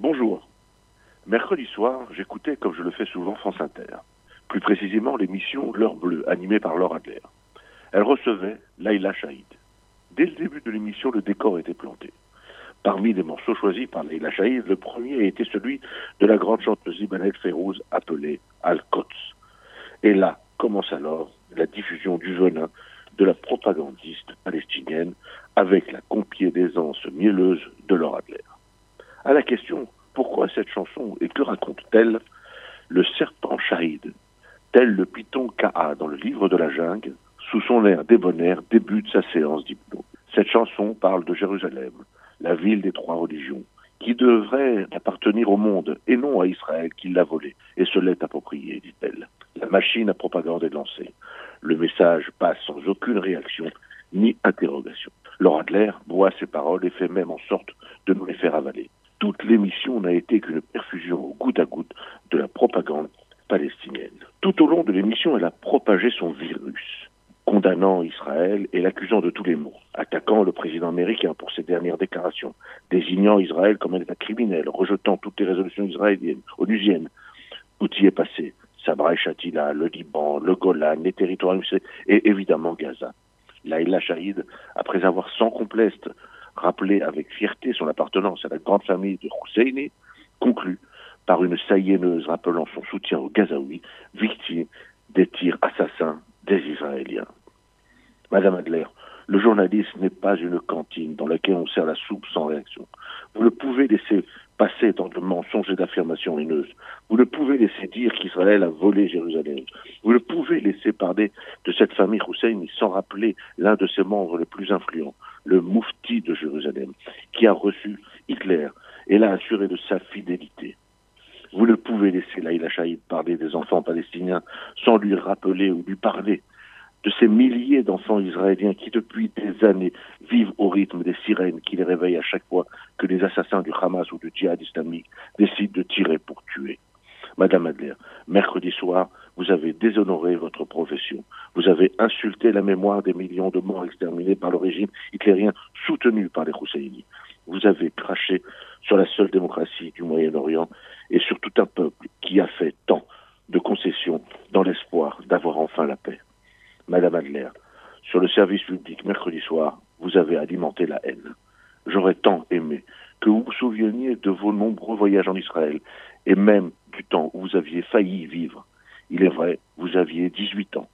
Bonjour. Mercredi soir, j'écoutais, comme je le fais souvent, France Inter. Plus précisément, l'émission L'heure bleue, animée par Laura Adler. Elle recevait Laila Chaïd. Dès le début de l'émission, le décor était planté. Parmi les morceaux choisis par Laila Chaïd, le premier été celui de la grande chanteuse libanaise Férouz appelée Al-Quds. Et là commence alors la diffusion du venin de la propagandiste palestinienne avec la compiédaisance mielleuse de Laura Adler. À la question chanson et que raconte-t-elle Le serpent Shahid, tel le python Kaa dans le livre de la jungle, sous son air débonnaire, débute sa séance d'hypnose. Cette chanson parle de Jérusalem, la ville des trois religions, qui devrait appartenir au monde et non à Israël qui l'a volée et se l'est appropriée, dit-elle. La machine à propagande est lancée. Le message passe sans aucune réaction ni interrogation. Laura Adler boit ses paroles et fait même en sorte de nous les faire avaler toute l'émission n'a été qu'une perfusion au goutte à goutte de la propagande palestinienne. Tout au long de l'émission, elle a propagé son virus, condamnant Israël et l'accusant de tous les maux, attaquant le président américain pour ses dernières déclarations, désignant Israël comme un État criminel, rejetant toutes les résolutions israéliennes, onusiennes. Tout y est passé? Sabra et Shatila, le Liban, le Golan, les territoires et évidemment Gaza. Laïla Shahid, après avoir sans complexe rappelé avec fierté son appartenance à la grande famille de Husseini, conclut par une saïenneuse rappelant son soutien aux Gazaouis, victimes des tirs assassins des Israéliens. Madame Adler, le journalisme n'est pas une cantine dans laquelle on sert la soupe sans réaction. Vous ne pouvez laisser passer dans de mensonges et d'affirmations haineuses. Vous ne pouvez laisser dire qu'Israël a volé Jérusalem. Vous ne pouvez laisser parler de cette famille Hussein sans rappeler l'un de ses membres les plus influents, le Moufti de Jérusalem, qui a reçu Hitler et l'a assuré de sa fidélité. Vous ne pouvez laisser Laïla Shahid parler des enfants palestiniens sans lui rappeler ou lui parler de ces milliers d'enfants israéliens qui, depuis des années, vivent au rythme des sirènes qui les réveillent à chaque fois que les assassins du Hamas ou du djihad islamique décident de tirer pour tuer. Madame Adler, mercredi soir, vous avez déshonoré votre profession. Vous avez insulté la mémoire des millions de morts exterminés par le régime hitlérien soutenu par les Husseini. Vous avez craché sur la seule démocratie du Moyen-Orient et sur tout un peuple qui a fait tant de concessions dans l'espoir d'avoir enfin la paix. Madame Adler, sur le service public mercredi soir, vous avez alimenté la haine. J'aurais tant aimé que vous vous souveniez de vos nombreux voyages en Israël et même du temps où vous aviez failli vivre. Il est vrai, vous aviez 18 ans